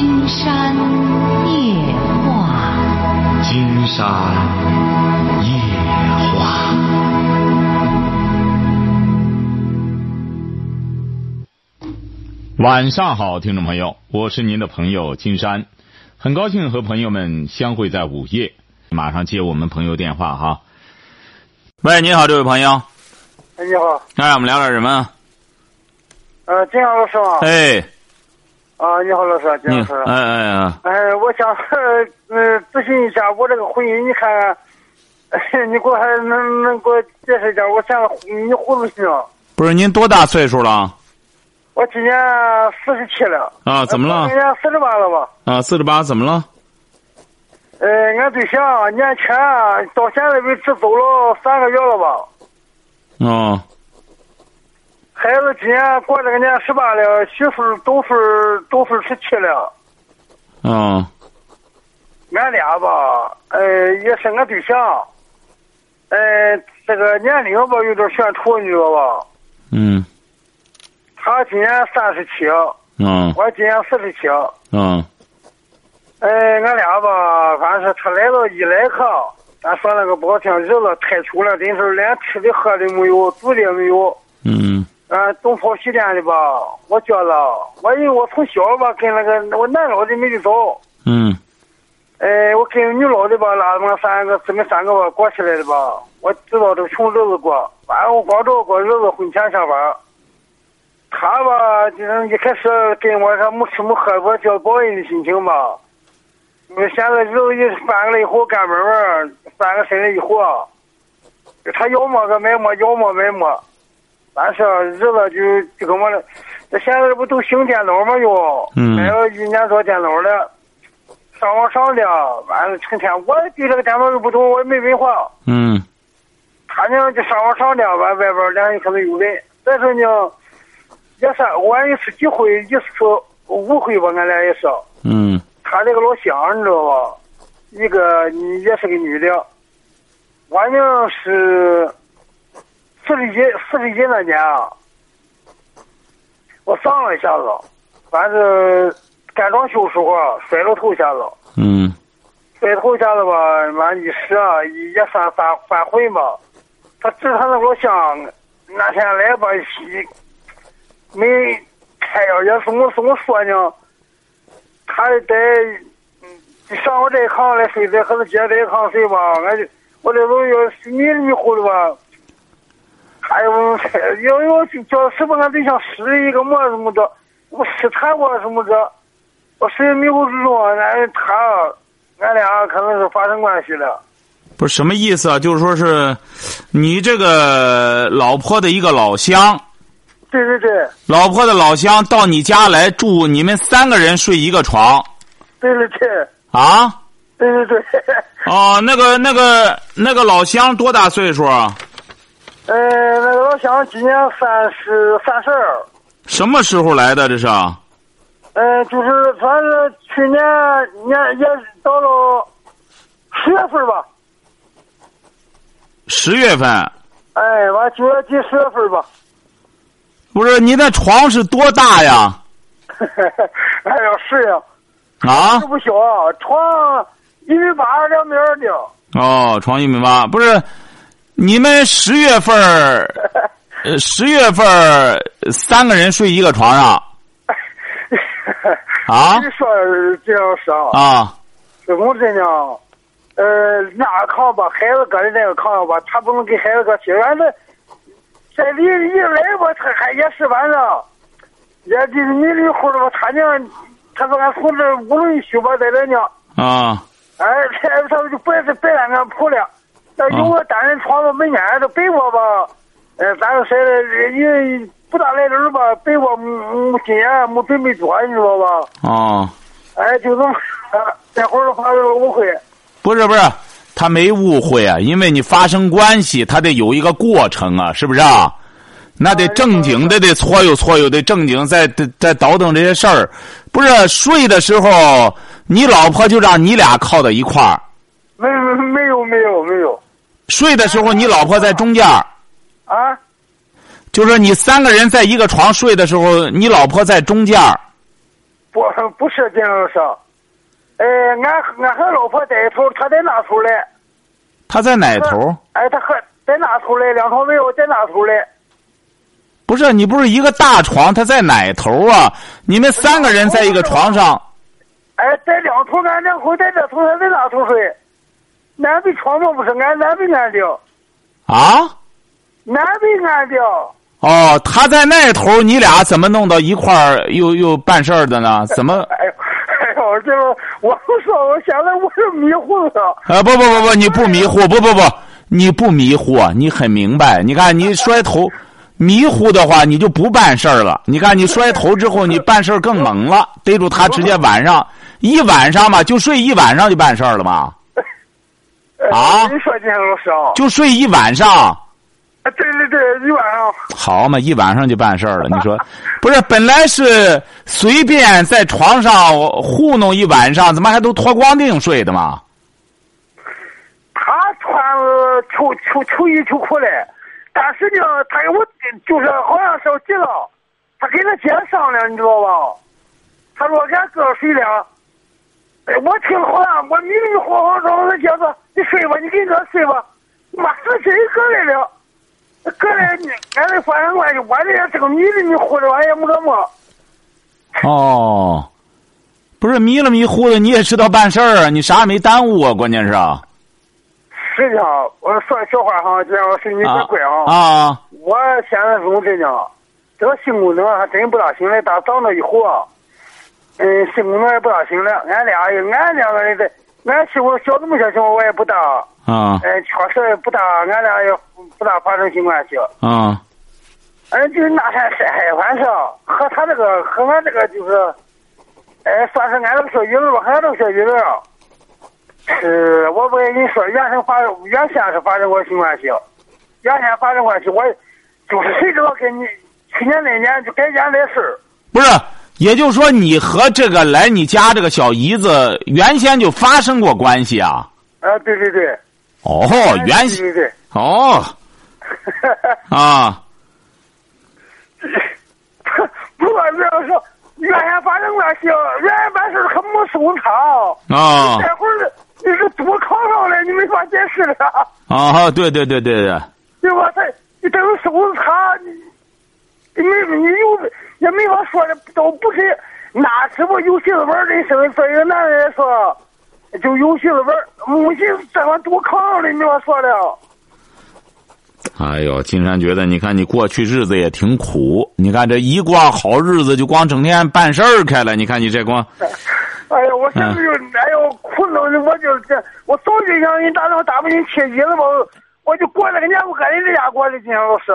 金山夜话，金山夜话。晚上好，听众朋友，我是您的朋友金山，很高兴和朋友们相会在午夜。马上接我们朋友电话哈。喂，你好，这位朋友。哎，你好。那我们聊点什么？呃，这样老师吗？哎。啊，你好，老师，金老师。哎哎哎。哎，我想嗯咨询一下我这个婚姻，你看，你给我还能能给我解释一下？我现在你糊涂行？不是，您多大岁数了？我今年四十七了。啊，怎么了？今年四十八了吧？啊，四十八，怎么了？呃，俺对象年前到现在为止走了三个月了吧？哦。孩子今年过这个年十八了，媳妇都是都是十七了。嗯。俺俩吧，呃，也是俺对象，呃，这个年龄吧有点悬殊，你知道吧？嗯。他今年三十七。嗯。我今年四十七。嗯。哎，俺俩吧，反正是他来到一来客，咱说那个不好听，日子太穷了，真是连吃的喝的没有，住的也没有。嗯。啊，东跑西颠的吧，我觉着，我因为我从小吧跟那个我男老的没得早。嗯。哎，我跟女老的吧拉他们三个姊妹三个吧过起来的吧，我知道这个穷日子过，反正我光着过日子，婚前上班。他吧，就是一开始跟我说没吃没喝，我叫报恩的心情吧。那现在日子一翻过来以后，干门门翻个身来以后，他要么个买么，要么买么，但是日子就就跟我了。这现在不都兴电脑吗？又买了一年多电脑了，上网上的，完了成天我对这个电脑又不懂，我也没文化。嗯。他呢就上网上的，完外边联系可能有人，再说呢，也是我也是几回，一次误会吧，俺俩也是。嗯。他这个老乡，你知道吧？一个也是个女的，我呢是四十一四十一那年啊，我上了一下子，反正干装修时候摔了头一下子。嗯。摔头一下子吧，完一时啊也算犯犯浑吧。他治他那老乡，那天来吧，没开药，也是我怎么说呢？他在上我这一行来睡，在和他姐这一行睡吧，俺就我这都要迷迷糊的吧。还有要要叫什么俺对象试一个么什么着，我试探过什么的，我谁迷糊之中，俺他俺俩可能是发生关系了。不是什么意思啊？就是说是你这个老婆的一个老乡。对对对，老婆的老乡到你家来住，你们三个人睡一个床。对对对。啊？对对对。哦，那个那个那个老乡多大岁数啊？呃，那个老乡今年三十三十二。什么时候来的？这是？嗯，就是反正去年年也到了十月份吧。十月份。哎，完九月底十月份吧。不是你那床是多大呀？哎呀，是呀。啊。是不小，床一米八两米二的。哦，床一米八，不是你们十月份 呃，十月份三个人睡一个床上。啊。你说这样说啊。啊。是我这呢，呃，那炕吧孩子搁在那个炕上吧，他不能给孩子搁起，反正。这里一来吧，他还也是晚上，也就是迷迷糊的吧。他娘，他说俺从这屋里去吧，在这呢。啊。哎，他他就不是白俺俺铺了，那有个单人床吧，没撵这被窝吧，呃，咱说谁也不大来人吧，被窝没今年没准备多，你知道吧？哦。哎，就这么，这会儿发生了误会。不是不是。他没误会啊，因为你发生关系，他得有一个过程啊，是不是啊？那得正经的，得搓悠搓悠，得正经在在倒腾这些事儿。不是睡的时候，你老婆就让你俩靠到一块儿。没没有没有没有。睡的时候，你老婆在中间。啊。就是你三个人在一个床睡的时候，你老婆在中间。不不是金老师，呃，俺俺和老婆在一头，他在那头嘞。他在哪头？哎，他和在那头嘞，两床没有在那头嘞。不是你不是一个大床，他在哪头啊？你们三个人在一个床上。哎，在两头，俺两口在这头，他在那头睡。南北床嘛不是，俺南北俺的。啊？南北俺的。哦，他在那头，你俩怎么弄到一块儿又又办事儿的呢？怎么？哎呦，哎呦，这个我说，我现在我是迷糊了。啊，不不不不，你不迷糊，不不不，你不迷糊，你很明白。你看你摔头，迷糊的话，你就不办事儿了。你看你摔头之后，你办事儿更猛了。逮住他，直接晚上一晚上嘛，就睡一晚上就办事儿了嘛。啊？你说金老师啊？就睡一晚上。对对对，一晚上。好嘛，一晚上就办事儿了。你说，不是本来是随便在床上糊弄一晚上，怎么还都脱光腚睡的嘛？他穿秋秋秋衣秋裤嘞，但是呢，他我就是好像着急了，他跟他姐商量，你知道吧？他说俺哥睡了，哎，我听好了我迷迷糊糊说，他姐说你睡吧，你跟着睡吧，妈是谁过来了？搁来你，俺的发生关系，我这也是个迷迷迷糊的，俺也没个么。哦，不是迷了迷糊的，你也知道办事儿啊，你啥也没耽误啊，关键是。实际上，我说小话哈，这样是你别怪啊。啊。我现在是这样，这个性功能还真不大行嘞，但长了以后啊，嗯，性功能也不大行了。俺俩，俺两个人在，俺媳妇小这么小情况我也不大。啊。嗯，确实不大，俺俩也不大发生性关系。啊。嗯，就是那天晒海反正和他这个和俺这个就是，哎，算是俺这个小姨子吧，和俺这个小姨子。是，我不跟你说，原先发原先是发生过性关系，原先发生关系，我就是谁知道跟你去年那年就改嫁那事儿。不是，也就是说，你和这个来你家这个小姨子原先就发生过关系啊？啊，对对对。哦，原先对对。哦。啊。不管这样说，原先发生关系，原先办事可没收场。啊。这会儿。你是多考上了，你没法解释了。啊，对对对对对。对吧？他你等于收拾他，你没你有也没法说的，都不是那是不有戏子玩人生。对一个男人来说，就有戏子玩母亲这玩多考上了，你没法说了。哎呦，金山觉得，你看你过去日子也挺苦，你看这一过好日子就光整天办事儿开了，你看你这光。哎呀，我现在就哎呦苦恼的，我就这，我早就想给你打电话打不进去，意思吧，我就过那个年我搁人家过的，金山老师。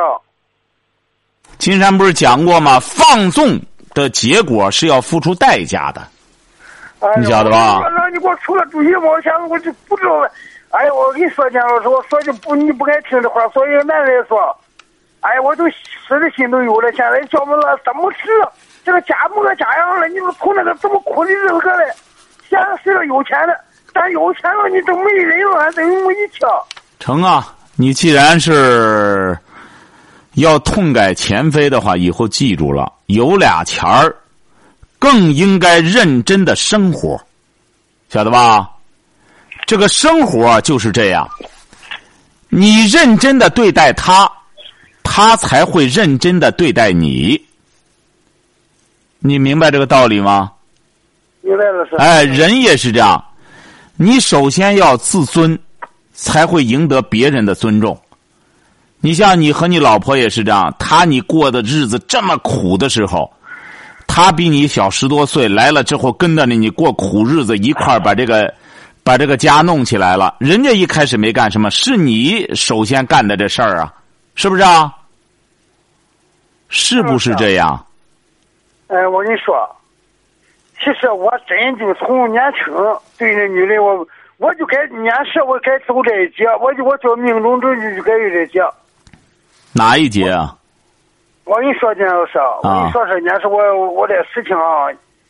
金山不是讲过吗？放纵的结果是要付出代价的，你晓得吧？那你给我出个主意吧，我现在我就不知道了。哎呀，我跟你说，金老师，我说句不你不爱听的话，作为男人来说，哎呀，我都死的心都有了。现在叫我们了怎么吃？这个家没个家样了，你说从那个这么苦的日子过来，现在是个有钱的，但有钱了你都没人了，等于没一切。成啊！你既然是要痛改前非的话，以后记住了，有俩钱儿，更应该认真的生活，晓得吧？这个生活就是这样，你认真的对待他，他才会认真的对待你。你明白这个道理吗？明白了，是。哎，人也是这样，你首先要自尊，才会赢得别人的尊重。你像你和你老婆也是这样，他你过的日子这么苦的时候，他比你小十多岁，来了之后跟着你，你过苦日子，一块把这个把这个家弄起来了。人家一开始没干什么，是你首先干的这事儿啊，是不是啊？是不是这样？哎，我跟你说，其实我真就从年轻对那女人，我我就该年时我该走这一劫，我就我就命中注定就该有这劫。哪一节啊？我跟你说，金老师，我跟你说是，年是我我的事情啊，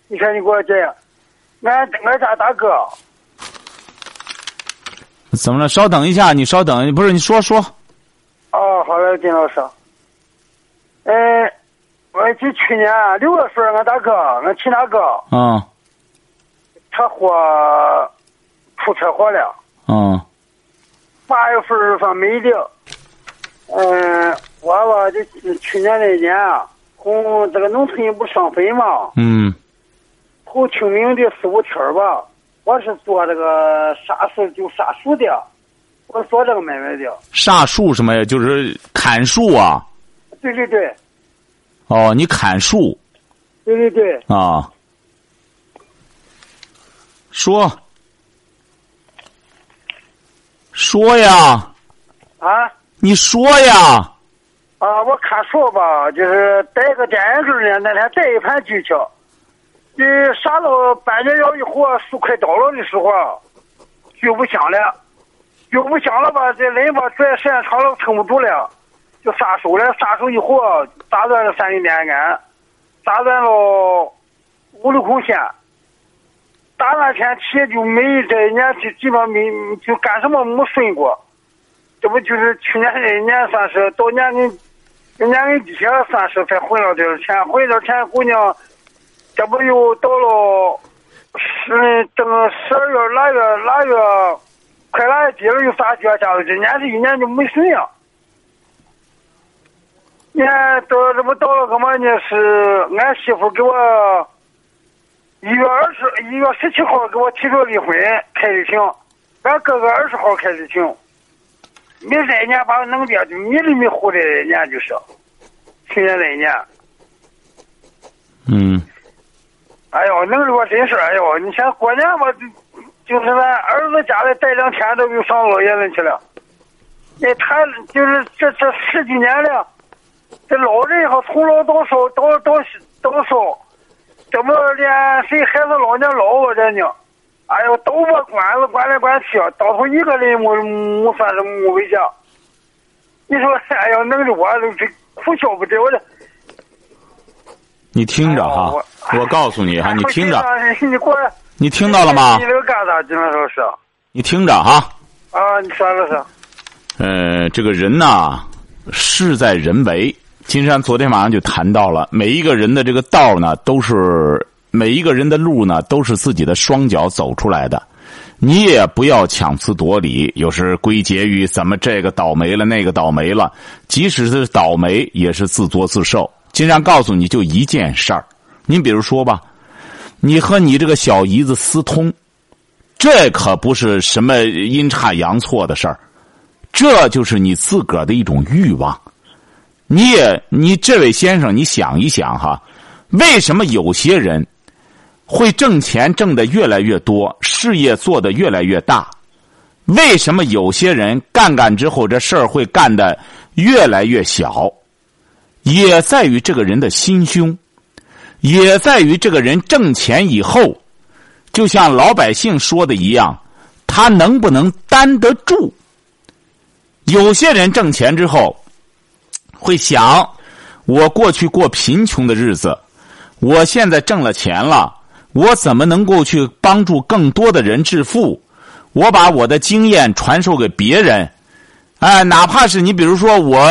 你看你给我讲，俺俺家大哥。怎么了？稍等一下，你稍等，不是你说说。哦，好嘞，金老师。嗯。我呃，就去年六月份，俺大哥，俺亲大哥，嗯车祸出车祸了。嗯八月份儿算没的，嗯，我吧就去年那年啊，从这个农村不上坟嘛，嗯头清明的四五天儿吧，我是做这个杀树就杀树的，我做这个买卖的。杀树什么呀？就是砍树啊。对对对，哦，你砍树对对对，啊？说说呀，啊你说呀。啊，我看树吧，就是带个电线杆儿呢，那天带一盘锯去，你杀到半截腰以后，树快倒了的时候啊，锯不响了，就不响了吧，这人吧拽时间长了撑不住了，就撒手了，撒手以后，打断了三根电杆，打断了五六孔线，打那天起就没这一年就基本上没就干什么没顺过，这不就是去年这一年算是到年跟年跟底下算是才混了点儿钱，混点儿钱，姑娘，这不又到了十正十二月腊月腊月快腊月底了，又撒脚家了，今年这一年就没顺呀。你看到这不到了个嘛呢？是俺媳妇给我一月二十一月十七号给我提出离婚开的庭，俺哥哥二十号开的庭。没这一年把我弄的就迷里迷糊的一年就是，去年那一年，嗯哎呦，弄得我真是哎呦！你像过年我，就就是咱儿子家里待两天都又上老爷子去了。那他就是这这十几年了，这老人哈从老到少到到到少，怎么连谁孩子老年老我这呢？哎呦，都把管子管来管去，到头一个人没没算是没回家。你说，哎呦，弄得我都这哭笑不得，我这。你听着哈，我告诉你哈，你听着，你过来，你听到了吗你？这个干啥？基本上是你听着哈。啊，你说了是。呃，这个人呐，事在人为。金山昨天晚上就谈到了，每一个人的这个道呢，都是每一个人的路呢，都是自己的双脚走出来的。你也不要强词夺理，有时归结于怎么这个倒霉了，那个倒霉了。即使是倒霉，也是自作自受。金山告诉你就一件事儿，您比如说吧，你和你这个小姨子私通，这可不是什么阴差阳错的事儿。这就是你自个儿的一种欲望。你也，你这位先生，你想一想哈，为什么有些人会挣钱挣得越来越多，事业做得越来越大？为什么有些人干干之后这事儿会干得越来越小？也在于这个人的心胸，也在于这个人挣钱以后，就像老百姓说的一样，他能不能担得住？有些人挣钱之后，会想：我过去过贫穷的日子，我现在挣了钱了，我怎么能够去帮助更多的人致富？我把我的经验传授给别人，哎，哪怕是你，比如说我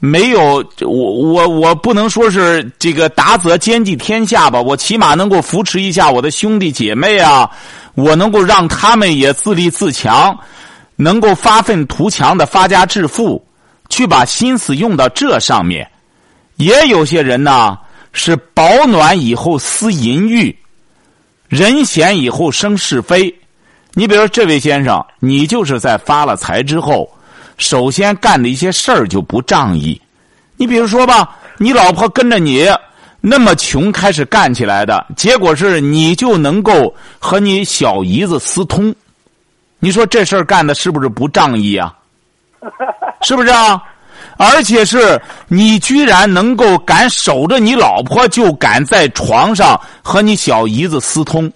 没有，我我我不能说是这个达则兼济天下吧，我起码能够扶持一下我的兄弟姐妹啊，我能够让他们也自立自强。能够发愤图强的发家致富，去把心思用到这上面。也有些人呢是保暖以后思淫欲，人闲以后生是非。你比如说这位先生，你就是在发了财之后，首先干的一些事儿就不仗义。你比如说吧，你老婆跟着你那么穷开始干起来的，结果是你就能够和你小姨子私通。你说这事儿干的是不是不仗义啊？是不是啊？而且是你居然能够敢守着你老婆，就敢在床上和你小姨子私通，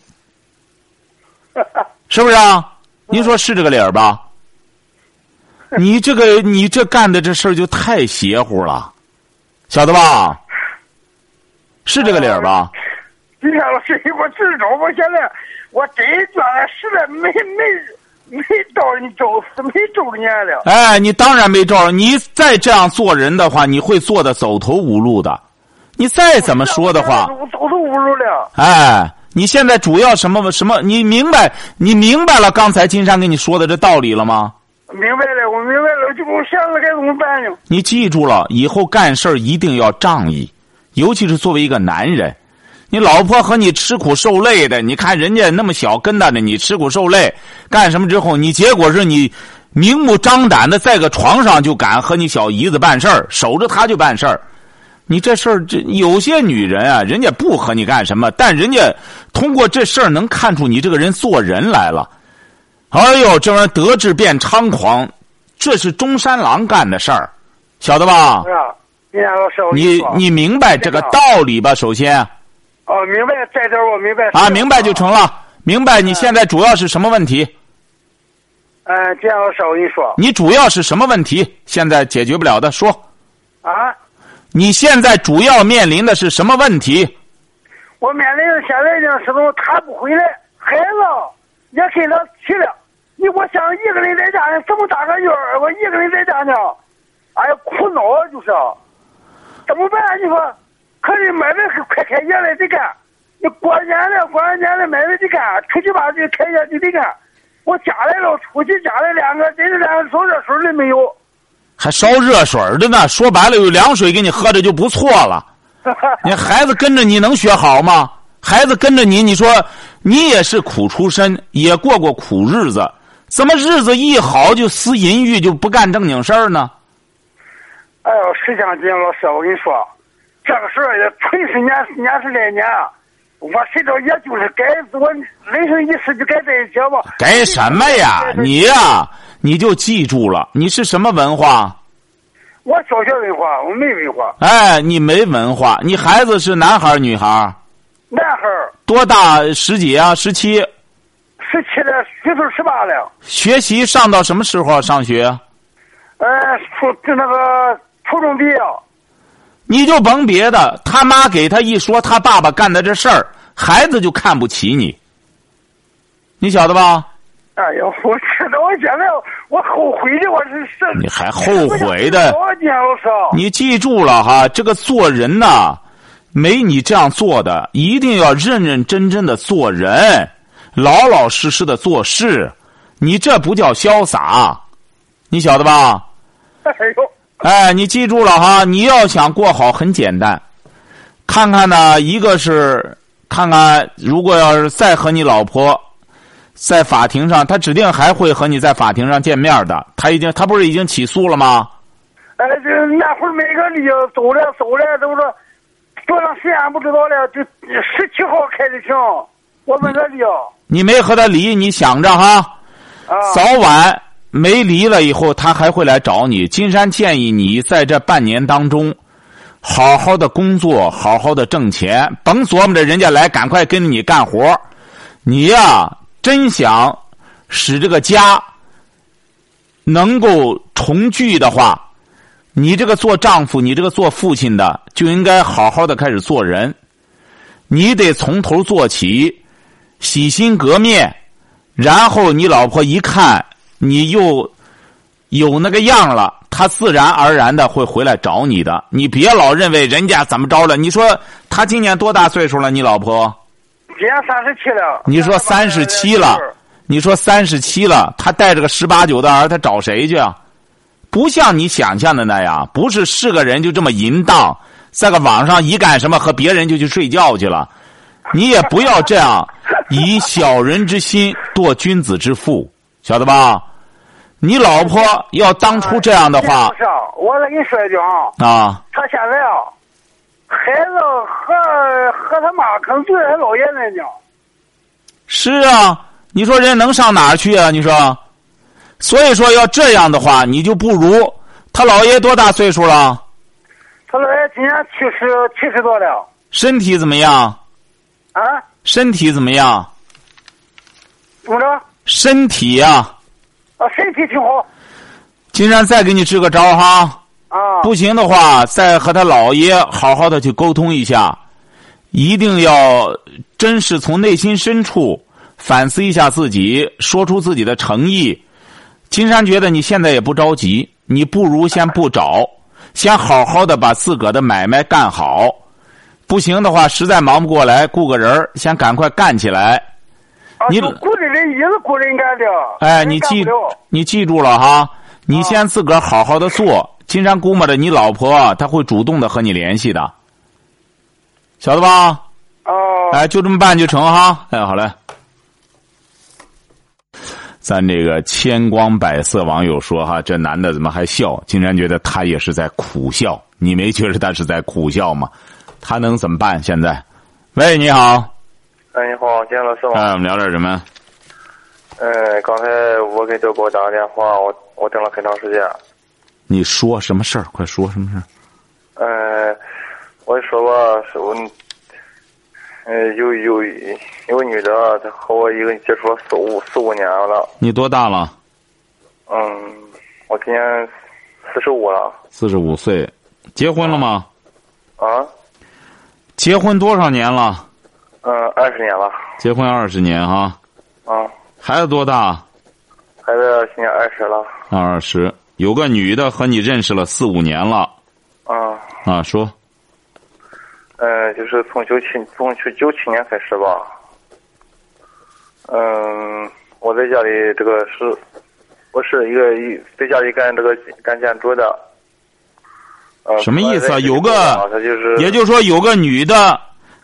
是不是啊？您说是这个理儿吧？你这个你这干的这事儿就太邪乎了，晓得吧？是这个理儿吧？你看老师，我知道，我现在我真觉得实在没没。没招你找死没周年了。哎，你当然没招。你再这样做人的话，你会做的走投无路的。你再怎么说的话，我走投无路了。哎，你现在主要什么什么？你明白？你明白了刚才金山跟你说的这道理了吗？明白了，我明白了，就我想着该怎么办呢？你记住了，以后干事儿一定要仗义，尤其是作为一个男人，你老婆和你吃苦受累的，你看人家那么小跟着的，你吃苦受累干什么之后，你结果是你明目张胆的在个床上就敢和你小姨子办事儿，守着她就办事儿。你这事儿，这有些女人啊，人家不和你干什么，但人家通过这事儿能看出你这个人做人来了。哎呦，这玩意儿得志变猖狂，这是中山狼干的事儿，晓得吧？你你明白这个道理吧？首先哦，明白这点儿我明白。啊，明白就成了。明白你现在主要是什么问题？嗯，这样老师，我跟你说你主要是什么问题？现在解决不了的说，啊，你现在主要面临的是什么问题？我面临的现在呢是种他不回来，孩子也跟他去了。你我想一个人在家呢，这么大个院儿，我一个人在家呢，哎呀，苦恼啊就是，怎么办？你说，可是快开业了得干，你过年了过完年了买了得干，出去吧就开业就得干。我家来了，出去家来两个真是连个烧热水的没有。还烧热水的呢？说白了，有凉水给你喝着就不错了。你孩子跟着你能学好吗？孩子跟着你，你说你也是苦出身，也过过苦日子，怎么日子一好就思淫欲，就不干正经事儿呢？哎呦，实际上，金老师，我跟你说，这个事儿也纯是年年是来年，我谁知道，也就是该我人生一世就该这一起吧。该什么呀？你呀、你就记住了，你是什么文化？我小学文化，我没文化。哎，你没文化。你孩子是男孩儿女孩儿？男孩儿多大？十几啊？十七？十七了，虚岁十八了。学习上到什么时候上学？呃，初就那个初中毕业，你就甭别的，他妈给他一说他爸爸干的这事儿，孩子就看不起你，你晓得吧？哎呦，我知道，我现在我后悔的，我是是。你还后悔的你记住了哈，这个做人呐，没你这样做的，一定要认认真真的做人，老老实实的做事，你这不叫潇洒，你晓得吧？哎呦，哎，你记住了哈，你要想过好很简单，看看呢，一个是看看，如果要是再和你老婆在法庭上，他指定还会和你在法庭上见面的。他已经，他不是已经起诉了吗？哎，这那会儿没个理由走了走了，都是多长时间不知道了，就十七号开的庭，我问他离你没和他离，你想着哈，啊，早晚没离了以后，他还会来找你。金山建议你在这半年当中，好好的工作，好好的挣钱，甭琢磨着人家来赶快跟着你干活你呀，真想使这个家能够重聚的话，你这个做丈夫，你这个做父亲的，就应该好好的开始做人。你得从头做起，洗心革面，然后你老婆一看你又有那个样了，他自然而然的会回来找你的。你别老认为人家怎么着了。你说他今年多大岁数了？你老婆？今年三十七了。你说三十七了，你说三十七了，他带着个十八九的儿，他找谁去啊？不像你想象的那样，不是是个人就这么淫荡，在个网上一干什么和别人就去睡觉去了。你也不要这样，以小人之心度君子之腹，晓得吧？你老婆要当初这样的话不是，我再给你说一句啊，啊，他现在啊，孩子和和他妈可能对他姥爷那呢。是啊，你说人能上哪儿去啊？你说，所以说要这样的话，你就不如他姥爷多大岁数了？他姥爷今年七十七十多了身体怎么样？啊？身体怎么样？怎么着？身体呀、啊，身体挺好金山再给你支个招哈，啊。不行的话，再和他姥爷好好的去沟通一下，一定要真是从内心深处反思一下自己，说出自己的诚意。金山觉得你现在也不着急，你不如先不找，先好好的把自个儿的买卖干好。不行的话，实在忙不过来，雇个人儿，先赶快干起来。啊，你就雇的人也是雇人干的。哎，你记你记住了哈，你先自个儿好好的做。金山估摸着你老婆啊她会主动的和你联系的，晓得吧？哦，哎，就这么办就成哈。哎，好嘞。咱这个千光百色网友说哈，这男的怎么还笑？竟然觉得他也是在苦笑。你没觉得他是在苦笑吗？他能怎么办？现在，喂，你好，哎，你好，金老师吗？哎，我们聊点什么？嗯，刚才我给豆哥打个电话，我我等了很长时间。你说什么事儿？快说什么事儿？嗯，我说吧，是我，嗯，有有有个女的，她和我一个接触了四五四五年了。你多大了？嗯，我今年四十五了。四十五岁，结婚了吗？啊？结婚多少年了？嗯，二十年了。结婚二十年哈。啊，孩子多大？孩子今年二十了。二十。有个女的和你认识了四五年了。啊。啊，说。嗯，就是从九七从九九七年开始吧。嗯，我在家里这个是，我是一个一在家里干这个干建筑的。呃什么意思啊？有个，也就是说有个女的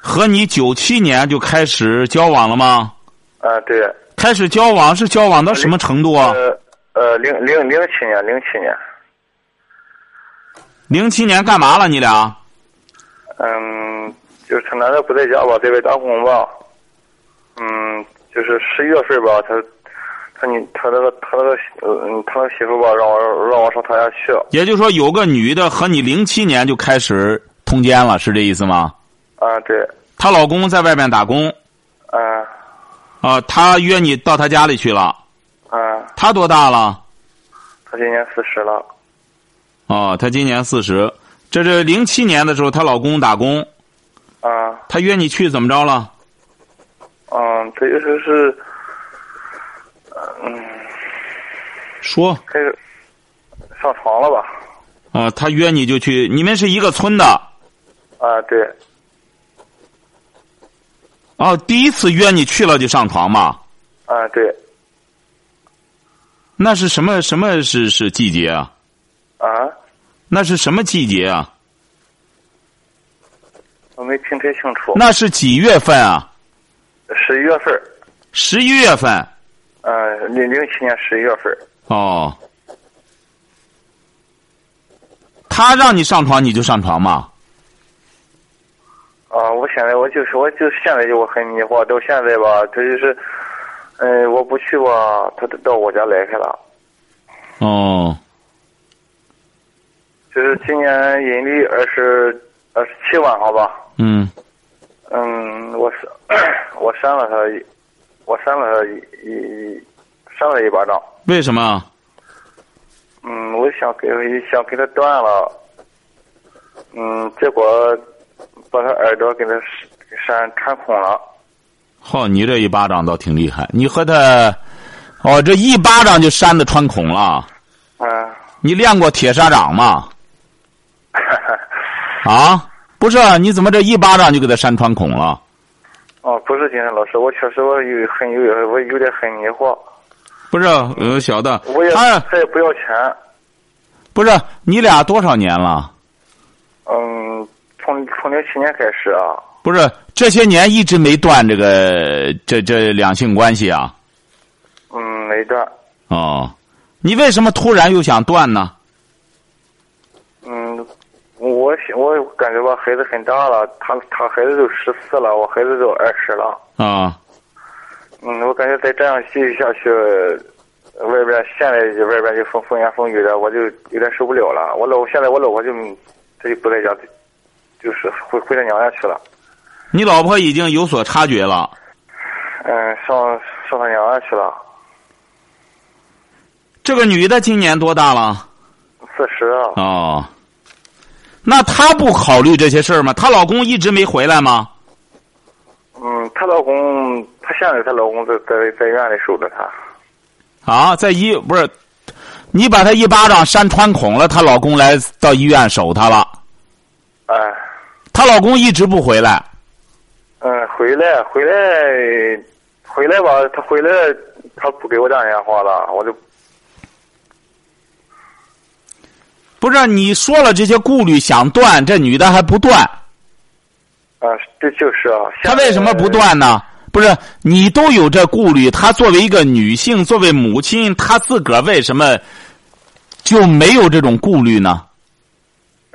和你九七年就开始交往了吗？啊，对。开始交往是交往到什么程度啊？呃呃，零零零七年，零七年。零七年干嘛了？你俩？嗯，就是他男的不在家吧，在外打工吧。嗯，就是十一月份吧，他他你他那个他那个嗯他那个媳妇吧，让我让我上他家去。也就是说，有个女的和你零七年就开始通奸了，是这意思吗？啊，对。她老公在外面打工。啊。啊，她约你到她家里去了。啊。她多大了？她今年四十了。哦，她今年四十。这是零七年的时候，她老公打工。啊。她约你去怎么着了？嗯，这就是是，嗯。说。开始上床了吧？啊，他约你就去，你们是一个村的。啊，对。哦，第一次约你去了就上床嘛？啊，对。那是什么？什么是是季节啊？啊？那是什么季节啊？我没听太清楚。那是几月份啊？十一月份。十一月份。嗯，零零七年十一月份。哦。他让你上床你就上床吗？啊，我现在我就是我就现在就我很迷惑，到现在吧，他就是，嗯，我不去吧，他都到我家来开了。哦。就是今年阴历二十二十七万，好吧。嗯。嗯，我是我扇了他，我删了他一一扇了一巴掌。为什么？嗯，我想给想给他断了，嗯，结果把他耳朵给他扇穿孔了。好，你这一巴掌倒挺厉害。你和他，哦，这一巴掌就扇的穿孔了。嗯。你练过铁砂掌吗？啊，不是，你怎么这一巴掌就给他扇穿孔了？哦，不是金山老师，我确实我有很有我有点很疑惑。不是，呃，小的，我也他他也不要钱。不是，你俩多少年了？嗯，从从零七年开始啊。不是，这些年一直没断这个这这两性关系啊？嗯，没断。哦，你为什么突然又想断呢？嗯，我我感觉吧，孩子很大了，他他孩子都十四了，我孩子都二十了。啊。嗯，我感觉再这样继续下去，外边现在外边就风风言风语的，我就有点受不了了。我老现在我老婆就她就不在家，就是回回她娘家去了。你老婆已经有所察觉了。嗯，上上她娘家去了。这个女的今年多大了？四十啊。哦。那她不考虑这些事儿吗？她老公一直没回来吗？嗯，她老公，她现在她老公在在在院里守着她。啊，在医不是，你把她一巴掌扇穿孔了，她老公来到医院守她了。老公一直不回来。嗯，回来回来回来吧，他回来他不给我打电话了，我就不是你说了这些顾虑想断，这女的还不断，啊，这就是啊。她为什么不？断呢？不是你都有这顾虑，她作为一个女性，作为母亲，她自个儿为什么就没有这种顾虑呢？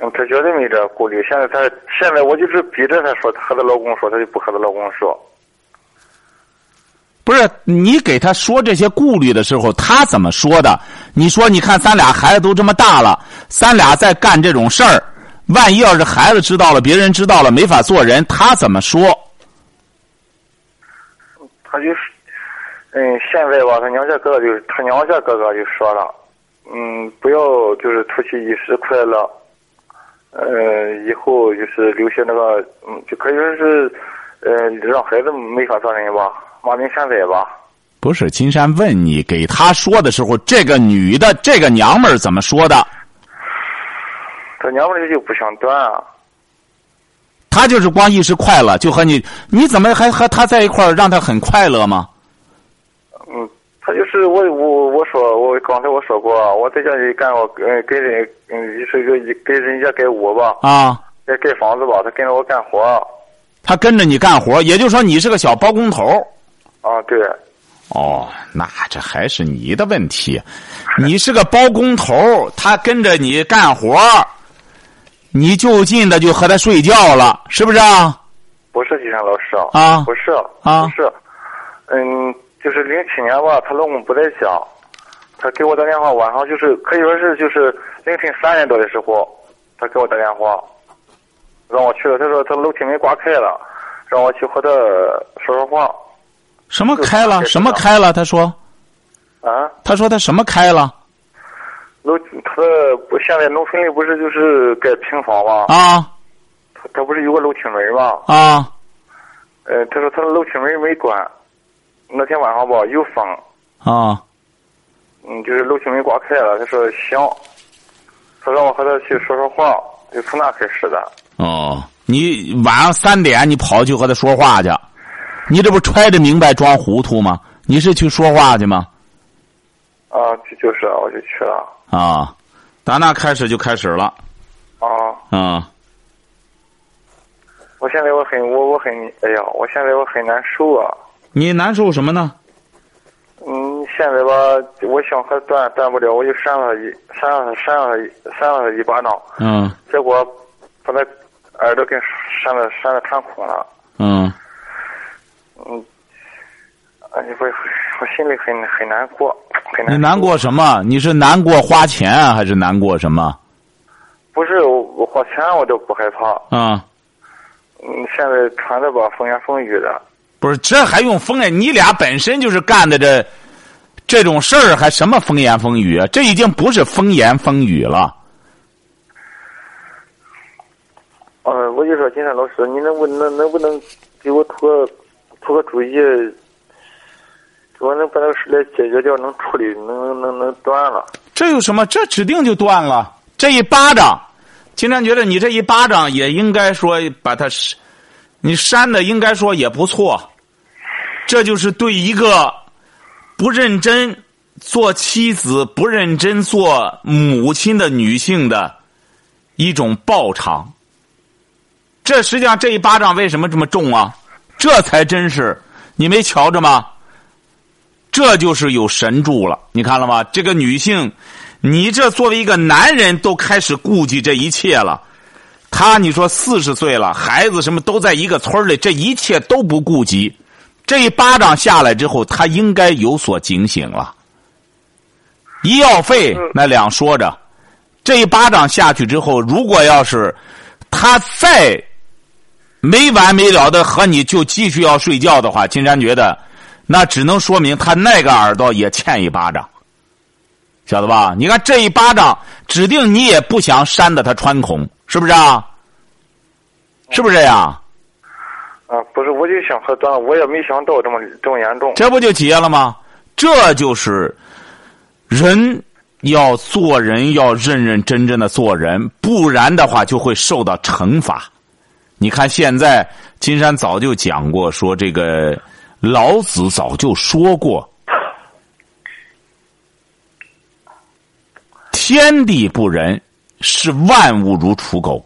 嗯，她绝对没这顾虑。现在她现在我就是逼着她说，她和她老公说，她就不和她老公说。不是你给她说这些顾虑的时候，她怎么说的？你说，你看咱俩孩子都这么大了，咱俩在干这种事儿，万一要是孩子知道了，别人知道了，没法做人，她怎么说？他就是，嗯，现在吧，他娘家哥哥就他娘家哥哥就说了，嗯，不要就是图其一时快乐，呃，以后就是留下那个，嗯，就可以说是，呃，让孩子没法做人吧，骂名现在吧。不是金山问你，给他说的时候，这个女的，这个娘们儿怎么说的？他娘们儿就不想断啊，她就是光一时快乐，就和你，你怎么还和他在一块儿，让他很快乐吗？就是我我我说我刚才我说过，我在家里干我呃给人嗯是个给人家盖屋吧，啊，盖盖房子吧，他跟着我干活他跟着你干活，也就是说你是个小包工头。啊，对，哦，那这还是你的问题。你是个包工头，他跟着你干活，你就近的就和他睡觉了，是不是啊？不是金山老师啊不是啊不是，嗯，就是零七年吧，她老公不在家，她给我打电话，晚上就是可以说是就是凌晨三点多的时候，她给我打电话，让我去了，她说她楼梯门刮开了，让我去和她说说话，什么开了？什么开了？他说，啊，他说他什么开了？楼她不现在农村里不是就是盖平房吗？啊她她不是有个楼梯门吗？啊呃，她说她的楼梯门没关，那天晚上吧有风。啊！嗯，就是楼梯门刮开了，他说行，他让我和他去说说话，就从那开始的。哦，你晚上三点你跑去和他说话去，你这不揣着明白装糊涂吗？你是去说话去吗？啊，就就是我就去了。啊，打那开始就开始了。啊，啊，我现在我很我我很哎呀，我现在我很难受啊。你难受什么呢？嗯，现在吧，我想和断断不了，我就扇了他一扇了他扇了他扇了他一巴掌，嗯结果把他耳朵给扇了扇了穿孔了。嗯，嗯，哎，我我心里很很难过，很难。你难？过什么？你是难过花钱啊，还是难过什么？不是我我花钱我都不害怕。啊，嗯，现在传的吧风言风语的，不是，这还用风言？你俩本身就是干的这这种事儿，还什么风言风语啊？这已经不是风言风语了。呃，我就说金山老师，你能不能能不能给我出个出个主意，我能把这个事来解决掉，能处理，能能能能断了。这有什么？这指定就断了。这一巴掌，金山觉得你这一巴掌也应该说把他，你扇的应该说也不错。这就是对一个不认真做妻子、不认真做母亲的女性的一种报偿。这实际上这一巴掌为什么这么重啊？这才真是你没瞧着吗？这就是有神助了，你看了吗？这个女性，你这作为一个男人都开始顾及这一切了。他你说四十岁了，孩子什么都在一个村里，这一切都不顾及。这一巴掌下来之后，他应该有所警醒了。医药费那两说着，这一巴掌下去之后，如果要是他再没完没了的和你就继续要睡觉的话，金山觉得那只能说明他那个耳朵也欠一巴掌，晓得吧？你看这一巴掌，指定你也不想扇得他穿孔，是不是啊？是不是这样？啊，不是，我就想和断，我也没想到这么这么严重。这不就结了吗？这就是人要做人，要认认真真的做人，不然的话就会受到惩罚。你看现在金山早就讲过，说这个老子早就说过，天地不仁，视万物如刍狗；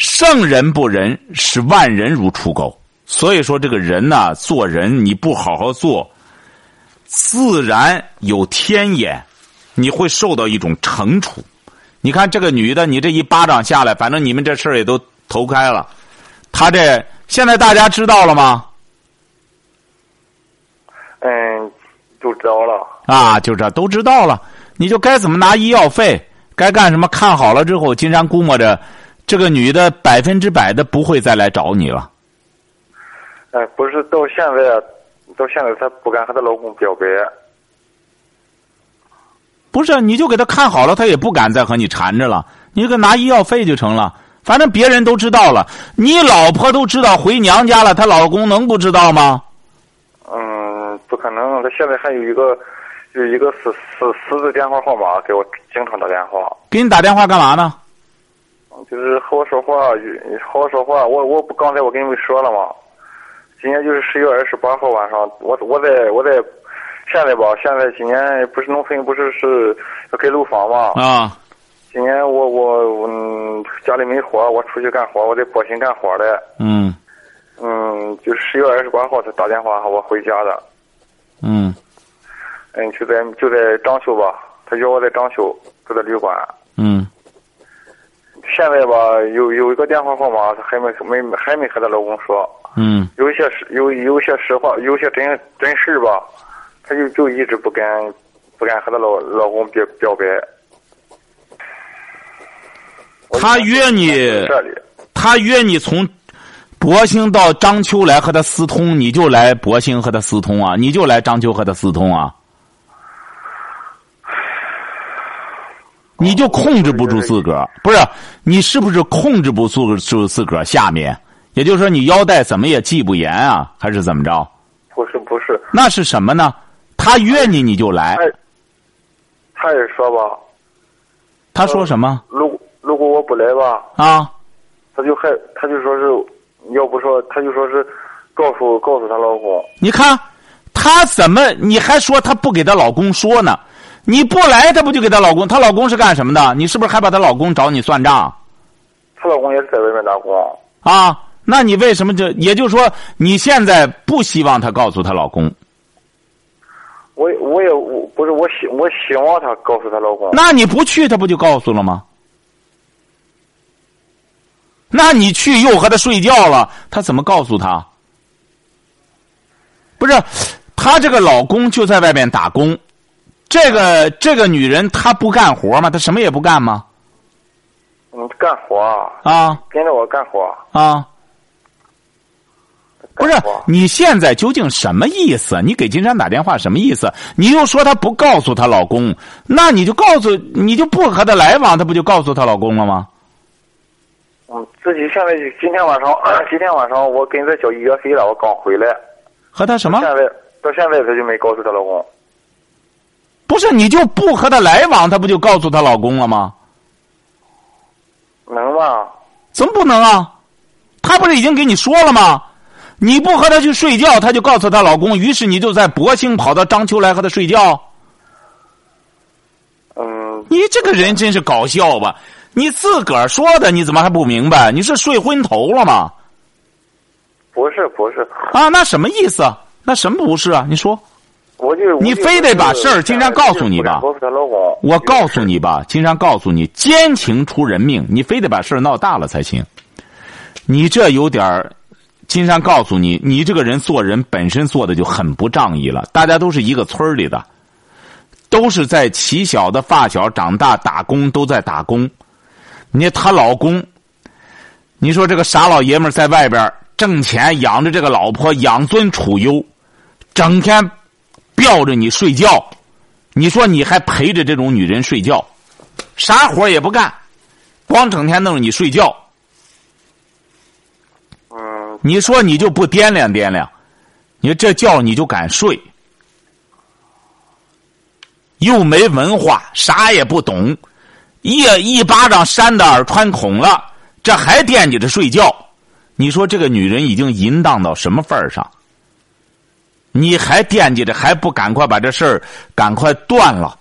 圣人不仁，使万人如刍狗。所以说，这个人呐，做人你不好好做，自然有天眼，你会受到一种惩处。你看这个女的，你这一巴掌下来，反正你们这事儿也都投开了。她这现在大家知道了吗？嗯，就知道了。啊，就这都知道了，你就该怎么拿医药费，该干什么，看好了之后，金山估摸着，这个女的百分之百的不会再来找你了。哎，不是，到现在，到现在她不敢和她老公表白。不是，你就给她看好了，她也不敢再和你缠着了。你给拿医药费就成了，反正别人都知道了，你老婆都知道回娘家了，她老公能不知道吗？嗯，不可能，她现在还有一个，有一个私私私自电话号码给我经常打电话。给你打电话干嘛呢？就是和我说话，好好说话。我我不刚才我跟你们说了吗？今年就是十月二十八号晚上，我我在我在现在吧，现在今年不是农村不是是要盖楼房吗？啊，今年我我嗯家里没活，我出去干活，我在博新干活的。嗯嗯，就十月二十八号他打电话喊我回家的。嗯嗯，就在就在章丘吧，他约我在章丘住的旅馆。嗯现在吧，有有一个电话号码，她还没没还没和她老公说。嗯有一些实有有一些实话，有些真真事吧，她就就一直不敢不敢和她老老公表表白。他约你他约你从博兴到章丘来和他私通，你就来博兴和他私通啊？你就来章丘和他私通啊？你就控制不住自个儿，不是？你是不是控制不住住自个儿？下面，也就是说，你腰带怎么也系不严啊？还是怎么着？不是不是，那是什么呢？他约你你就来，他他也说吧，他说什么如如果我不来吧，啊？他就还他就说是，要不说他就说是告诉告诉他老公，你看，他怎么？你还说他不给他老公说呢？你不来，她不就给她老公？她老公是干什么的？你是不是还把她老公找你算账她老公也是在外面打工。啊？那你为什么就？也就是说，你现在不希望她告诉她老公？我我也我不是我希我希望她告诉她老公，那你不去，她不就告诉了吗？那你去又和她睡觉了，她怎么告诉她？不是，她这个老公就在外面打工，这个这个女人她不干活吗？她什么也不干吗？嗯，干活啊，啊跟着我干活。啊！不是你现在究竟什么意思？你给金山打电话什么意思？你又说她不告诉她老公，那你就告诉你就不和她来往，她不就告诉她老公了吗？嗯，自己现在今天晚上，今天晚上我跟她交医药费了，我刚回来。和她什么现？在到现在她就没告诉她老公。不是你就不和她来往，她不就告诉她老公了吗？能吗？怎么不能啊？她不是已经给你说了吗？你不和她去睡觉，她就告诉她老公，于是你就在博兴跑到章丘来和她睡觉。嗯，你这个人真是搞笑吧？你自个儿说的，你怎么还不明白？你是睡昏头了吗？不是不是，啊，那什么意思？那什么不是啊？你说，我就你非得把事儿金山告诉你吧。我告诉你吧，金山告诉你，奸情出人命，你非得把事儿闹大了才行。你这有点儿，金山告诉你，你这个人做人本身做的就很不仗义了。大家都是一个村儿里的，都是在起小的发小长大打工，都在打工。你看她老公，你说这个傻老爷们儿在外边挣钱养着这个老婆，养尊处优，整天吊着你睡觉。你说你还陪着这种女人睡觉，啥活也不干，光整天弄着你睡觉。嗯，你说你就不掂量掂量，你这觉你就敢睡，又没文化，啥也不懂，一一巴掌扇的耳穿孔了，这还惦记着睡觉，你说这个女人已经淫荡到什么份儿上？你还惦记着，还不赶快把这事儿赶快断了？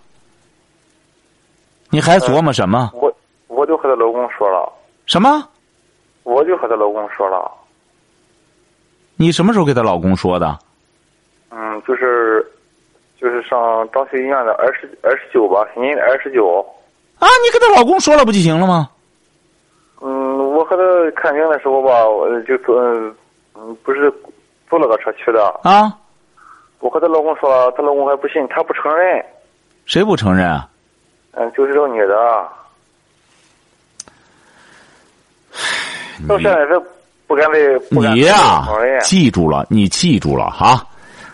你还琢磨什么？我我就和她老公说了，什么？我就和她老公说了，你什么时候给她老公说的？嗯，就是就是上张学医院的二十二十九吧，今年的二十九。啊，你给她老公说了不就行了吗？嗯，我和她看病的时候吧，我就坐嗯，不是坐了个车去的。啊，我和她老公说，她老公还不信，她不承认。谁不承认啊？嗯，就是这个女的，到现在是不敢再不敢你呀。记住了，你记住了哈。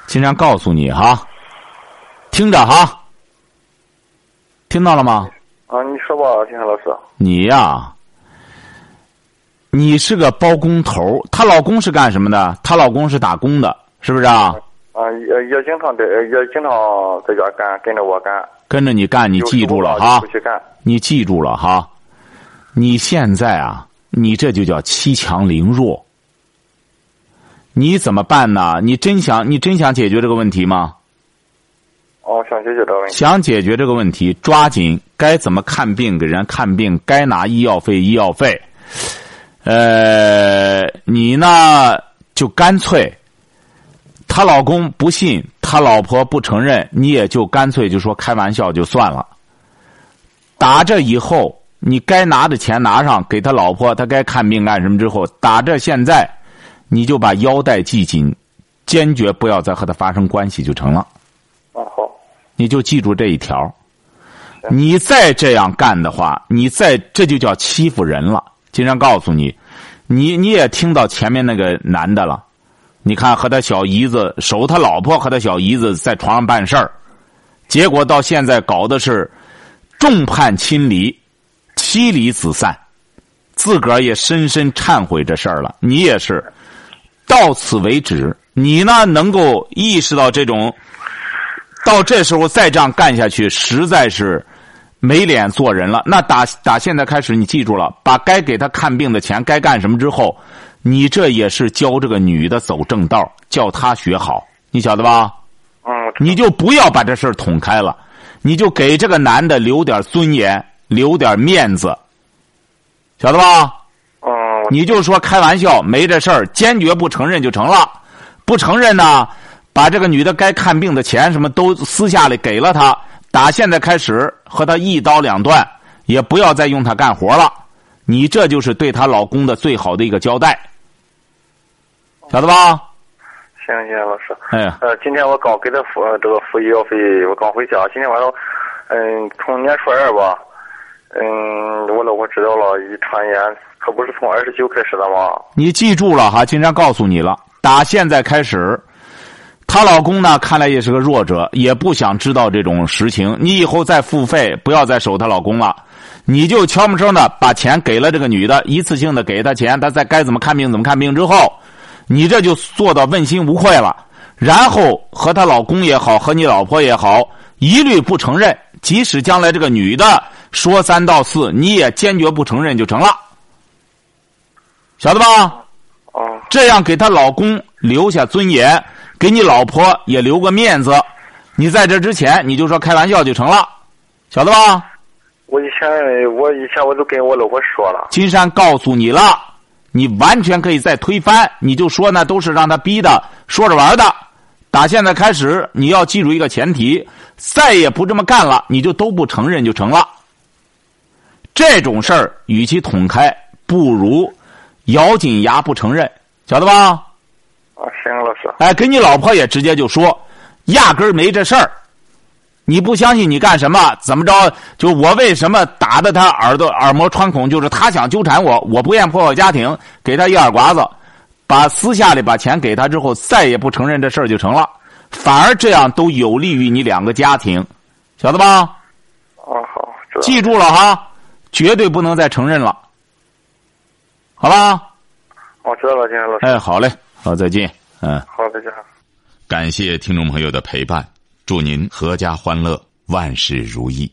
经常告诉你哈，听着哈，听到了吗？啊，你说吧，金山老师。你呀、你是个包工头，她老公是干什么的？她老公是打工的，是不是啊？啊，也也经常在也经常在家干，跟着我干。跟着你干，你记住了哈去干。你记住了哈，你现在啊，你这就叫欺强凌弱。你怎么办呢？你真想你真想解决这个问题吗？哦，想解决这个问题。想解决这个问题，抓紧该怎么看病给人看病，该拿医药费医药费。呃，你呢就干脆，她老公不信，他老婆不承认，你也就干脆就说开玩笑就算了。打这以后，你该拿的钱拿上，给他老婆，他该看病干什么之后，打这现在，你就把腰带系紧，坚决不要再和他发生关系就成了。你就记住这一条。你再这样干的话，你再这就叫欺负人了。经常告诉你，你你也听到前面那个男的了，你看和他小姨子守他老婆和他小姨子在床上办事儿，结果到现在搞的是众叛亲离，妻离子散，自个儿也深深忏悔这事儿了。你也是到此为止。你呢，能够意识到这种。到这时候再这样干下去，实在是没脸做人了。那打打现在开始，你记住了，把该给他看病的钱该干什么之后，你这也是教这个女的走正道，叫她学好，你晓得吧？嗯，你就不要把这事儿捅开了，你就给这个男的留点尊严，留点面子，晓得吧？嗯，你就说开玩笑，没这事儿，坚决不承认就成了。不承认呢，把这个女的该看病的钱什么都私下里给了她。打现在开始和她一刀两断，也不要再用她干活了。你这就是对她老公的最好的一个交代，晓得吧？行行，老师。哎，呃，今天我刚给他付呃这个付医药费，我刚回家。今天晚上，嗯，从年初二吧，嗯，我老婆知道了，一传言，可不是从二十九开始的吗？你记住了哈，金山告诉你了。打现在开始，她老公呢，看来也是个弱者，也不想知道这种实情。你以后再付费，不要再守她老公了，你就悄没声的把钱给了这个女的，一次性的给她钱，她在该怎么看病怎么看病之后，你这就做到问心无愧了。然后和她老公也好，和你老婆也好，一律不承认。即使将来这个女的说三道四，你也坚决不承认就成了，晓得吧？哦，这样给她老公留下尊严，给你老婆也留个面子。你在这之前你就说开玩笑就成了，晓得吧？我以前我以前我都跟我老婆说了，金山告诉你了，你完全可以再推翻，你就说呢都是让他逼的，说着玩的。打现在开始，你要记住一个前提，再也不这么干了，你就都不承认就成了。这种事儿，与其捅开，不如咬紧牙不承认，晓得吧？啊，行，老师，哎，跟你老婆也直接就说，压根儿没这事儿。你不相信你干什么？怎么着？就我为什么打的他耳朵耳膜穿孔？就是他想纠缠我，我不愿破坏家庭，给他一耳刮子，把私下里把钱给他之后，再也不承认这事儿就成了。反而这样都有利于你两个家庭，晓得吧？啊，好，记住了哈，绝对不能再承认了，好吧？我知道了，金山老师。哎，好嘞，好，再见，嗯。好，再见。感谢听众朋友的陪伴，祝您阖家欢乐，万事如意。